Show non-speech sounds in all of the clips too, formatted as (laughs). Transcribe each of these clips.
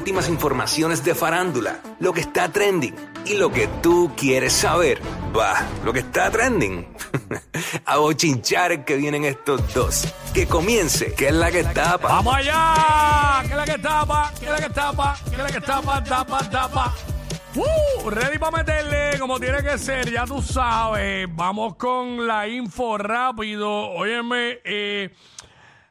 últimas informaciones de farándula, lo que está trending y lo que tú quieres saber. Va, lo que está trending. (laughs) A bochinchar que vienen estos dos. Que comience, que es la que tapa. ¡Vamos allá! ¿Qué es la que tapa? ¿Qué es la que tapa? ¿Qué es la que tapa? Tapa, tapa. Uh, ready para meterle como tiene que ser, ya tú sabes. Vamos con la info rápido. Óyeme, eh,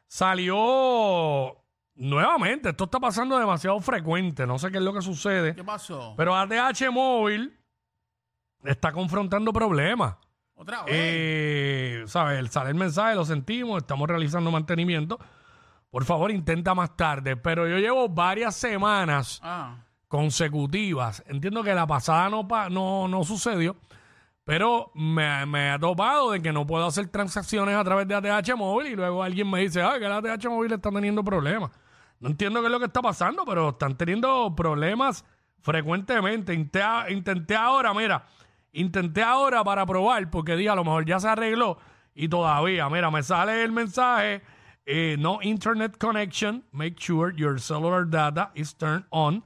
salió nuevamente. Esto está pasando demasiado frecuente. No sé qué es lo que sucede. ¿Qué pasó? Pero ATH Móvil está confrontando problemas. ¿Otra vez? Eh, ¿Sabes? Sale el mensaje, lo sentimos, estamos realizando mantenimiento. Por favor, intenta más tarde. Pero yo llevo varias semanas ah, consecutivas. Entiendo que la pasada no, no, no sucedió, pero me, me ha topado de que no puedo hacer transacciones a través de ATH móvil y luego alguien me dice, ay, que la ATH móvil está teniendo problemas. No entiendo qué es lo que está pasando, pero están teniendo problemas frecuentemente. Intenté, intenté ahora, mira, intenté ahora para probar, porque dije, a lo mejor ya se arregló y todavía, mira, me sale el mensaje, eh, no internet connection, make sure your cellular data is turned on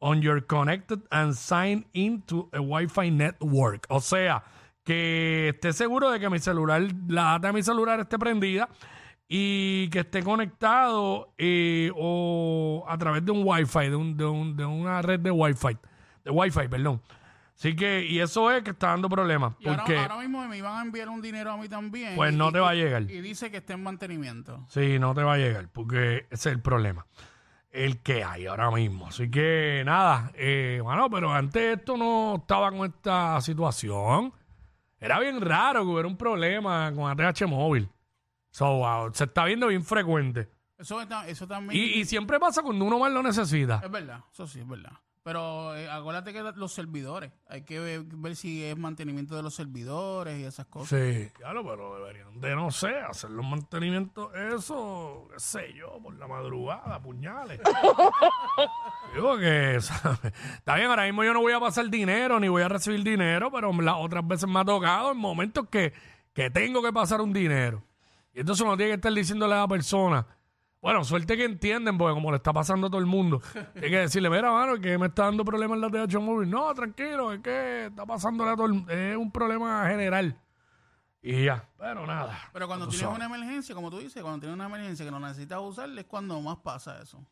on your connected and sign into a Wi-Fi network. O sea, que esté seguro de que mi celular, la data de mi celular esté prendida y que esté conectado eh, o a través de un Wi-Fi, de, un- de un- de una red de Wi-Fi, de Wi-Fi, perdón. Así que, y eso es que está dando problemas. y Porque, ahora mismo me iban a enviar un dinero a mí también. Pues y- no te va a llegar. Y dice que está en mantenimiento. Sí, no te va a llegar, porque ese es el problema. El que hay ahora mismo. Así que nada, eh, bueno, pero antes esto no estaba con esta situación. Era bien raro que hubiera un problema con ATH móvil. So, wow, se está viendo bien frecuente. Eso, está- eso también Y, y siempre pasa cuando uno más lo necesita. es verdad. Eso sí, es verdad. Pero eh, acuérdate que los servidores, hay que ver, ver si es mantenimiento de los servidores y esas cosas. Sí, claro, pero deberían de, no sé, hacer los mantenimientos, eso, qué sé yo, por la madrugada, puñales. (laughs) Digo que, ¿sabes? Está bien, ahora mismo yo no voy a pasar dinero ni voy a recibir dinero, pero las otras veces me ha tocado en momentos que, que tengo que pasar un dinero. Y entonces uno tiene que estar diciéndole a la persona, bueno, suerte que entienden, porque como le está pasando a todo el mundo, (laughs) hay que decirle, mira, mano, que me está dando problemas la TH móvil. No, tranquilo, es que está pasándole a todo el es un problema general. Y ya, pero nada. Pero cuando Tú tienes sabes. una emergencia, como tú dices, cuando tienes una emergencia que no necesitas usar, es cuando más pasa eso.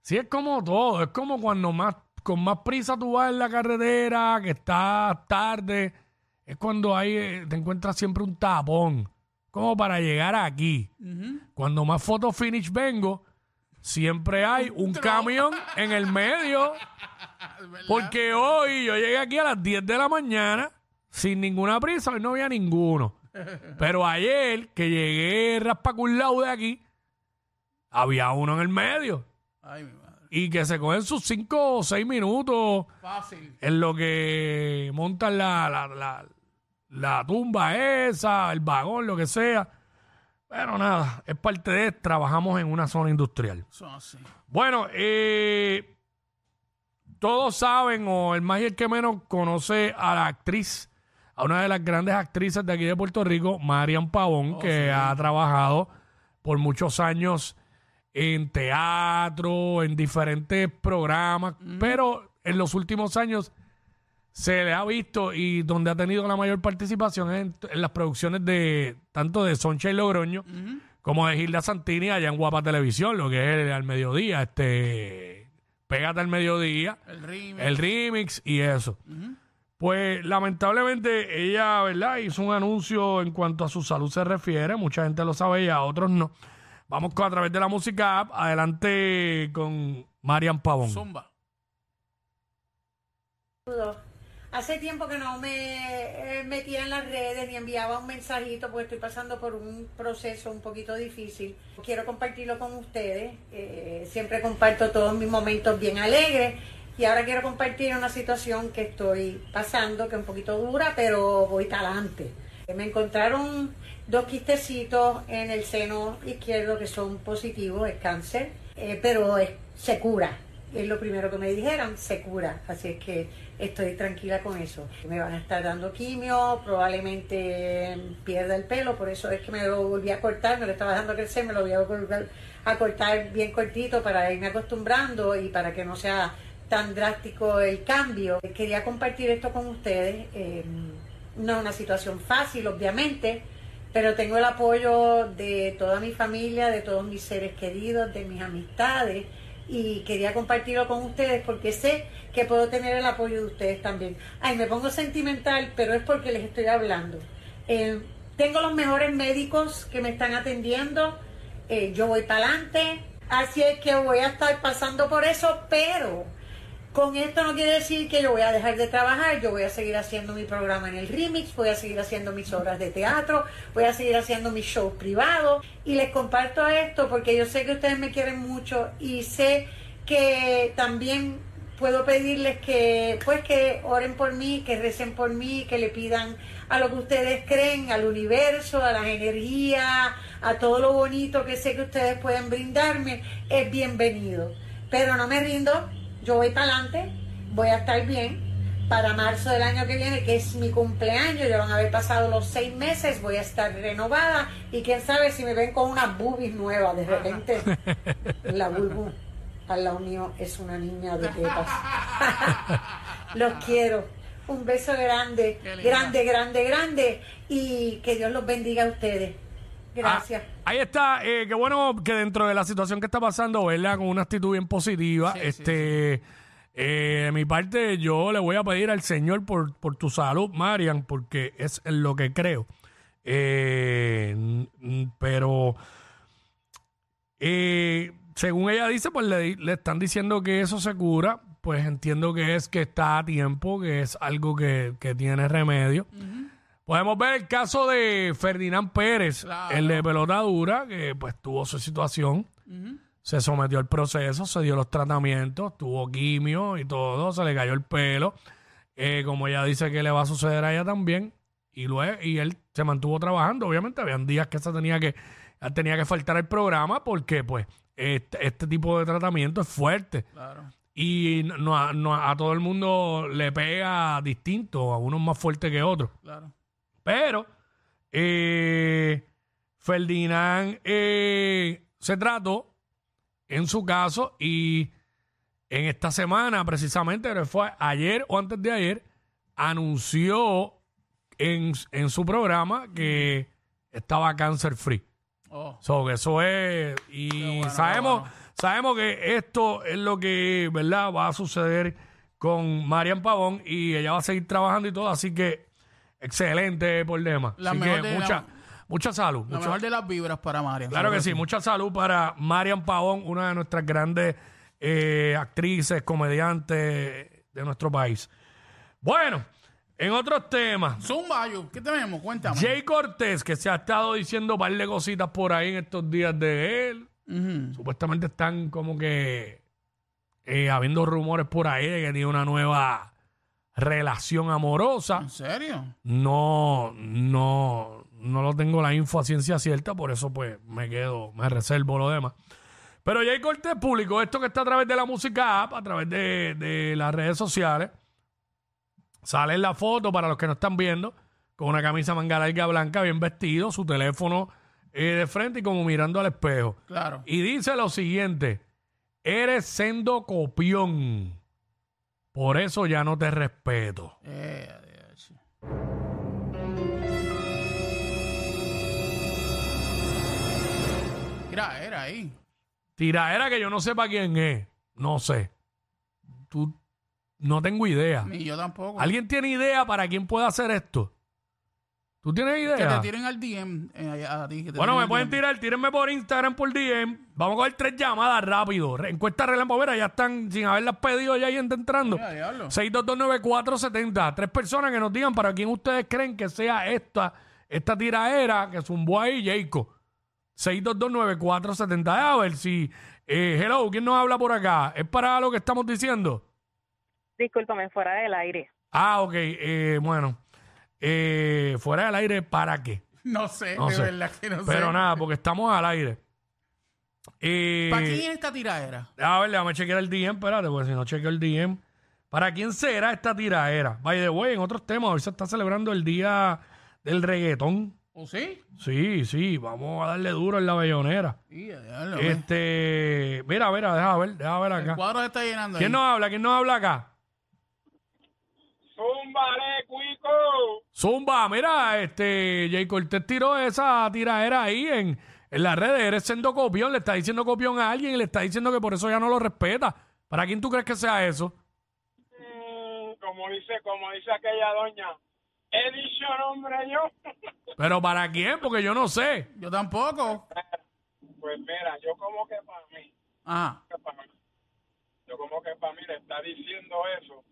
Sí, es como todo, es como cuando más, con más prisa tú vas en la carretera, que estás tarde, es cuando ahí eh, te encuentras siempre un tapón, como para llegar aquí. Cuando más photo finish vengo, siempre hay un camión en el medio, (laughs) porque hoy yo llegué aquí a las 10 de la mañana sin ninguna prisa, hoy no había ninguno. Pero ayer que llegué raspaculado de aquí, había uno en el medio Ay, mi madre. y que se cogen sus cinco o seis minutos Fácil. en lo que montan la, la, la, la tumba esa, el vagón, lo que sea. Pero nada, es parte de, trabajamos en una zona industrial. Bueno, eh, todos saben, o el más y el que menos conoce a la actriz, a una de las grandes actrices de aquí de Puerto Rico, Marian Pavón, que ha trabajado por muchos años en teatro, en diferentes programas, pero en los últimos años se le ha visto y donde ha tenido la mayor participación es en, en las producciones de tanto de Soncha y Logroño como de Gilda Santini allá en Guapa Televisión, lo que es el, al mediodía, este Pégate al mediodía, El remix. el remix y eso. Pues lamentablemente ella, ¿verdad? Hizo un anuncio en cuanto a su salud se refiere, mucha gente lo sabe y a otros no. Vamos con, a través de la música app, adelante con Marian Pavón. Zumba. Hace tiempo que no me eh, metía en las redes ni enviaba un mensajito porque estoy pasando por un proceso un poquito difícil. Quiero compartirlo con ustedes. eh, siempre comparto todos mis momentos bien alegres y ahora quiero compartir una situación que estoy pasando que es un poquito dura, pero voy talante. Me encontraron dos quistecitos en el seno izquierdo que son positivos, es cáncer, eh, pero se cura es lo primero que me dijeron, se cura. Así es que estoy tranquila con eso. Me van a estar dando quimio, probablemente pierda el pelo, por eso es que me lo volví a cortar, me lo estaba dejando crecer, me lo voy a a cortar bien cortito para irme acostumbrando y para que no sea tan drástico el cambio. Quería compartir esto con ustedes. eh, no es una situación fácil, obviamente, pero tengo el apoyo de toda mi familia, de todos mis seres queridos, de mis amistades y quería compartirlo con ustedes porque sé que puedo tener el apoyo de ustedes también. Ay, me pongo sentimental, pero es porque les estoy hablando. Eh, tengo los mejores médicos que me están atendiendo, eh, yo voy para adelante, así es que voy a estar pasando por eso, pero con esto no quiere decir que yo voy a dejar de trabajar, yo voy a seguir haciendo mi programa en el Remix, voy a seguir haciendo mis obras de teatro, voy a seguir haciendo mis shows privados y les comparto esto porque yo sé que ustedes me quieren mucho y sé que también puedo pedirles que pues que oren por mí, que recen por mí, que le pidan a lo que ustedes creen, al universo, a las energías, a todo lo bonito que sé que ustedes pueden brindarme, es bienvenido. Pero no me rindo, yo voy para adelante, voy a estar bien. Para marzo del año que viene, que es mi cumpleaños, ya van a haber pasado los seis meses, voy a estar renovada y quién sabe si me ven con unas boobies nuevas de repente. La bulbu al lado mío es una niña de tetas. (laughs) los quiero. Un beso grande, grande, grande, grande y que Dios los bendiga a ustedes. Gracias. Ah, ahí está, eh, qué bueno que dentro de la situación que está pasando, ¿verdad? Con una actitud bien positiva. Sí, sí, este, eh, de mi parte, yo le voy a pedir al Señor por, por tu salud, Marian, porque es en lo que creo. Eh, pero, eh, según ella dice, pues le, le están diciendo que eso se cura. Pues entiendo que es que está a tiempo, que es algo que, que tiene remedio. Podemos ver el caso de Ferdinand Pérez, Claro. el de pelota dura, que pues tuvo su situación, se sometió al proceso, se dio los tratamientos, tuvo quimio y todo, se le cayó el pelo. Eh, como ella dice que le va a suceder a ella también, y luego, y él se mantuvo trabajando. Obviamente, habían días que se tenía que, tenía que faltar el programa porque pues este, este tipo de tratamiento es fuerte. Claro. Y no, a- no a todo el mundo le pega distinto, a unos más fuerte que otros. Claro. Pero eh, Ferdinand eh, se trató en su caso y en esta semana, precisamente, fue ayer o antes de ayer, anunció en, en su programa que estaba cancer free. Oh, So, eso es. Y bueno, sabemos, bueno. sabemos que esto es lo que, ¿verdad?, va a suceder con Marian Pavón y ella va a seguir trabajando y todo. Así que, excelente por demás. La así mejor que, de la- mucha, mucha salud. la mucha- mejor de las vibras para María. claro que sí, mucha salud para Marian Pavón, una de nuestras grandes eh, actrices, comediantes de nuestro país. Bueno, en otros temas. Zumba, yo, ¿qué tenemos? Cuéntame. Jay Cortés, que se ha estado diciendo un par de cositas por ahí en estos días de él. Ujú. Supuestamente están como que eh, habiendo rumores por ahí de que tiene una nueva relación amorosa. ¿En serio? No, no, no lo tengo la info a ciencia cierta, por eso pues me quedo, me reservo lo demás. Pero Jay Cortés publicó esto que está a través de la música app, a través de, de las redes sociales. Sale en la foto para los que no están viendo, con una camisa manga larga blanca, bien vestido, su teléfono eh, de frente y como mirando al espejo. Claro. Y dice lo siguiente: Eres sendo copión. Por eso ya no te respeto. Eh, adiós. Mira, era ahí. Tiraera que yo no sepa quién es. No sé. Tú, no tengo idea. Ni yo tampoco. ¿Alguien tiene idea para quién puede hacer esto? ¿Tú tienes Que te idea? tiren al DM eh, a ti. que te Bueno, tiren me al pueden DM. tirar, tírenme por Instagram, por DM. Vamos a coger tres llamadas rápido. Re- Encuesta relámpago, mira, ya están sin haberlas pedido, ya hay gente entrando. Mira, diablo. 6229470. Tres personas que nos digan para quién ustedes creen que sea esta, esta tiraera que zumbó ahí Jayco. 6229470. A ver si. Eh, hello, ¿quién nos habla por acá? ¿Es para lo que estamos diciendo? Discúlpame, fuera del aire. Ah, ok. eh, bueno. Eh, fuera del aire, ¿para qué? No sé, No de sé. verdad que no sé. Pero nada, porque estamos al aire. Eh, ¿Para quién es esta tiradera? A ver, déjame chequear el DM, espérate, porque si no chequeo el DM. ¿Para quién será esta tiraera? By the way, en otros temas, hoy se está celebrando el día del reggaetón. ¿O sí? Sí, sí, vamos a darle duro en la bellonera. Sí. Este, mira, mira, deja ver, deja ver El acá. cuadro se está llenando. ¿Quién ahí. nos habla? ¿Quién nos habla acá? ¡Zúmbale, cuico! Zumba, mira, este, Jay Cortés tiró esa tiradera ahí en, en las redes. Eres siendo copión, le está diciendo copión a alguien y le está diciendo que por eso ya no lo respeta. ¿Para quién tú crees que sea eso? Mm, como dice, como dice aquella doña, he dicho nombre yo. (laughs) ¿Pero para quién? Porque yo no sé. Yo tampoco. pues mira, yo como que para mí, Ajá. yo como que para mí le está diciendo eso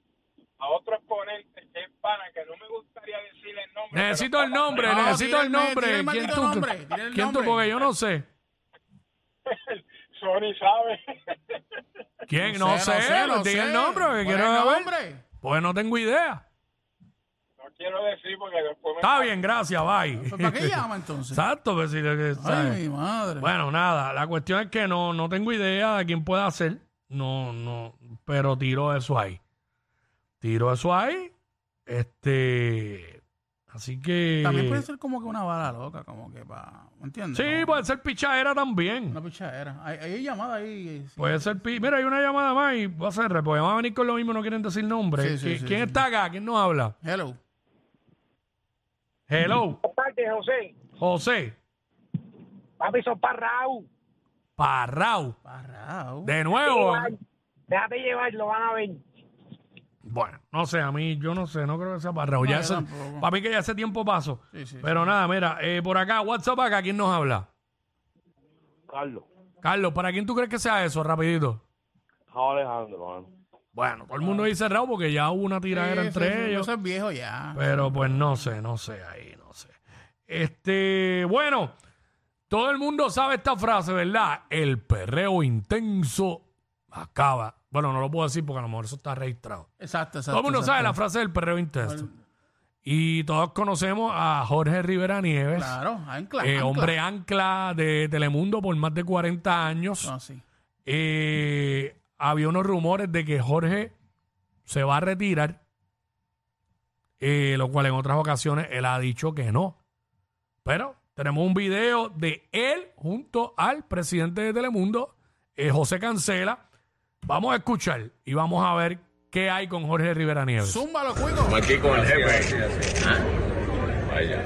a otro exponente que es pana, que no me gustaría decirle el nombre. Necesito el nombre, No, necesito el nombre. ¿Quién tú? nombre, ¿Quién tú? Porque yo no sé. (laughs) Sony sabe. ¿Quién? No, sé, no diga el sé. nombre, porque ¿Cuál quiero es el saber. nombre? Pues no tengo idea. no quiero decir porque después me... Está bien, gracias, bye. ¿Para qué llama entonces? (laughs) Exacto, pues si Ay, madre. Bueno, nada, la cuestión es que no, no tengo idea de quién pueda ser. No, no, pero tiro eso ahí. Tiro eso ahí. Este. Así que. También puede ser como que una bala loca, como que para. ¿Me entiendes? Sí. Como puede ser pichadera también. Una pichadera. Hay, hay llamada ahí. sí. Puede ser. pi- Mira, hay una llamada más y va a ser. Porque van a venir con lo mismo, no quieren decir nombre. Sí, sí, ¿Qui- sí, ¿Quién sí. está acá? ¿Quién nos habla? Hello. Hello, Parte, José. José. Papi, son parrao. Parrao. Parrao. De nuevo. Déjate llevar, lo van a ver. Bueno, no sé, a mí, yo no sé, no creo que sea Parrao. No, ya yo ese- tampoco. para mí que ya hace tiempo pasó. Sí, sí, Pero nada, mira, eh, por acá, WhatsApp acá, ¿quién nos habla? Carlos. Carlos, ¿para quién tú crees que sea eso, rapidito? Alejandro, mano. Bueno, todo el mundo dice Raúl porque ya hubo una tiradera Sí, entre sí, sí, ellos. Eso es viejo ya. Pero pues no sé, no sé, ahí no sé. Este, bueno, todo el mundo sabe esta frase, ¿verdad? El perreo intenso acaba. Bueno, no lo puedo decir porque a lo mejor eso está registrado. Exacto, exacto. todo el mundo sabe la frase del perreo intenso. Y todos conocemos a Jorge Rivera Nieves, Claro, ancla. eh, ancla. hombre ancla de Telemundo por más de 40 años. No, sí. Eh, había unos rumores de que Jorge se va a retirar, eh, lo cual en otras ocasiones él ha dicho que no. Pero tenemos un video de él junto al presidente de Telemundo, eh, José Cancela. Vamos a escuchar y vamos a ver qué hay con Jorge Rivera Nieves. Zúmbalo, cuico. Aquí con el jefe. Vaya.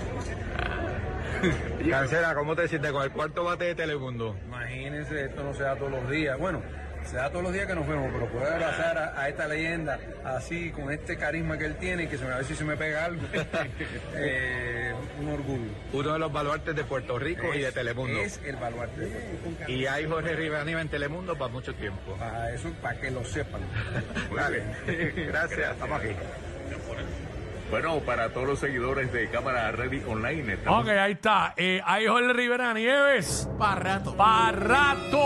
Cancela, ¿cómo te sientes con el cuarto bate de Telemundo? Imagínense, esto no se da todos los días. Bueno, se da todos los días que nos vemos, pero poder abrazar a, a esta leyenda así, con este carisma que él tiene, que se me, a ver si se me pega algo, (laughs) eh, un orgullo. Uno de los baluartes de Puerto Rico y de Telemundo. Es el baluarte. de Puerto Rico. Y hay Jorge Rivera Nieves en Telemundo para mucho tiempo. Para eso, para que lo sepan. (laughs) Vale, (laughs) gracias, estamos aquí. Bueno, para todos los seguidores de Cámara Ready Online, estamos Ok, ahí está. Eh, hay Jorge Rivera Nieves. Para rato. ¡Pa' rato!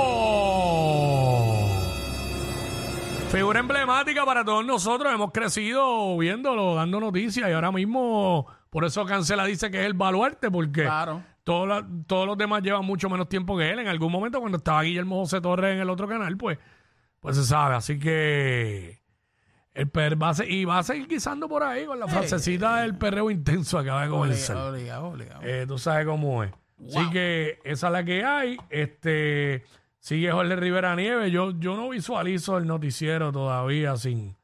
Figura emblemática para todos nosotros. Hemos crecido viéndolo, dando noticias y ahora mismo, por eso Cancela dice que es el baluarte, porque Claro. todos, la- todos los demás llevan mucho menos tiempo que él. En algún momento, cuando estaba Guillermo José Torres en el otro canal, pues, pues se sabe. Así que el per va a se- y va a seguir guisando por ahí con la frasecita del perreo intenso que acaba de comenzar. Obligado, obligado. Eh, tú sabes cómo es. Así que esa es la que hay. Este sigue Jorge Rivera Nieves. Yo, yo no visualizo el noticiero todavía sin,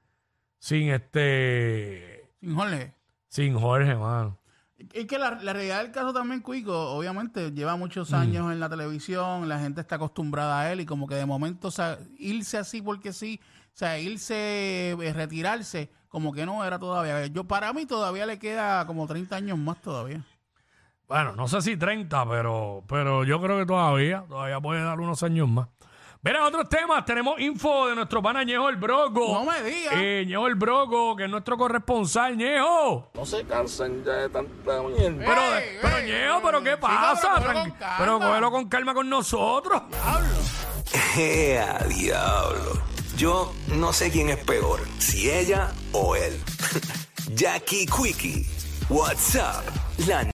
sin este Sin Jorge. sin Jorge, mano. Es que la, la realidad del caso también, Cuico, obviamente lleva Mm. muchos años en la televisión, la gente está acostumbrada a él y como que de momento o sea, irse así porque sí, o sea, irse, eh, retirarse, como que no era todavía. Yo Para mí todavía le queda como 30 años más todavía. Bueno, no sé si 30, pero, pero yo creo que todavía, todavía puede dar unos años más. Mira, otros temas. Tenemos info de nuestro pana Ñejo el Broco. No me digas. Eh, Ñejo el Broco, que es nuestro corresponsal. Ñejo. No se cansan ya de tanta mierda. Pero, Ey, pero ey, Ñejo, ¿pero qué sí, pasa? pero pero cógelo con calma con nosotros. ¡Ea, (laughs) diablo! Yo no sé quién es peor, si ella o él. (laughs) Jackie Quickie, WhatsApp, la